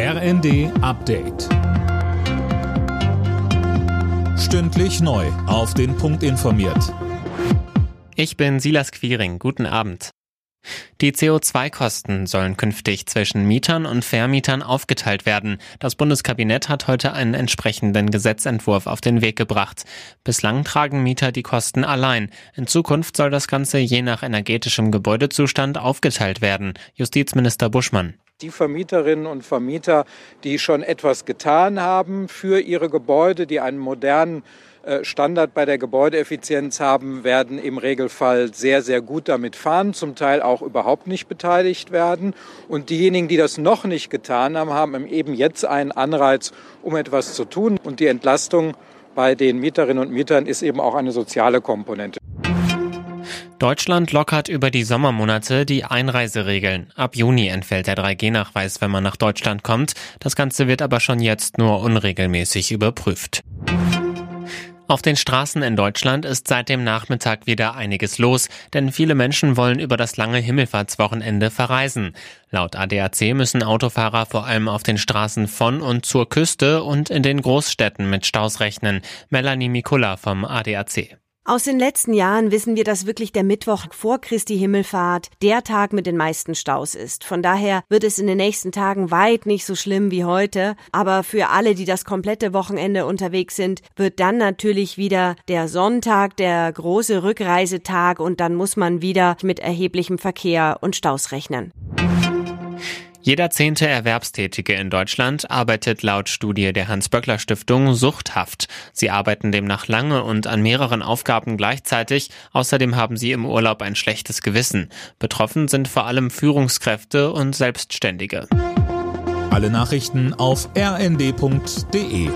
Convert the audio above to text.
RND Update. Stündlich neu. Auf den Punkt informiert. Ich bin Silas Quiring. Guten Abend. Die CO2-Kosten sollen künftig zwischen Mietern und Vermietern aufgeteilt werden. Das Bundeskabinett hat heute einen entsprechenden Gesetzentwurf auf den Weg gebracht. Bislang tragen Mieter die Kosten allein. In Zukunft soll das Ganze je nach energetischem Gebäudezustand aufgeteilt werden. Justizminister Buschmann. Die Vermieterinnen und Vermieter, die schon etwas getan haben für ihre Gebäude, die einen modernen äh, Standard bei der Gebäudeeffizienz haben, werden im Regelfall sehr, sehr gut damit fahren, zum Teil auch überhaupt nicht beteiligt werden. Und diejenigen, die das noch nicht getan haben, haben eben jetzt einen Anreiz, um etwas zu tun. Und die Entlastung bei den Mieterinnen und Mietern ist eben auch eine soziale Komponente. Deutschland lockert über die Sommermonate die Einreiseregeln. Ab Juni entfällt der 3G-Nachweis, wenn man nach Deutschland kommt. Das Ganze wird aber schon jetzt nur unregelmäßig überprüft. Auf den Straßen in Deutschland ist seit dem Nachmittag wieder einiges los, denn viele Menschen wollen über das lange Himmelfahrtswochenende verreisen. Laut ADAC müssen Autofahrer vor allem auf den Straßen von und zur Küste und in den Großstädten mit Staus rechnen. Melanie Mikula vom ADAC. Aus den letzten Jahren wissen wir, dass wirklich der Mittwoch vor Christi Himmelfahrt der Tag mit den meisten Staus ist. Von daher wird es in den nächsten Tagen weit nicht so schlimm wie heute. Aber für alle, die das komplette Wochenende unterwegs sind, wird dann natürlich wieder der Sonntag der große Rückreisetag und dann muss man wieder mit erheblichem Verkehr und Staus rechnen. Jeder zehnte Erwerbstätige in Deutschland arbeitet laut Studie der Hans-Böckler-Stiftung suchthaft. Sie arbeiten demnach lange und an mehreren Aufgaben gleichzeitig. Außerdem haben sie im Urlaub ein schlechtes Gewissen. Betroffen sind vor allem Führungskräfte und Selbstständige. Alle Nachrichten auf rnd.de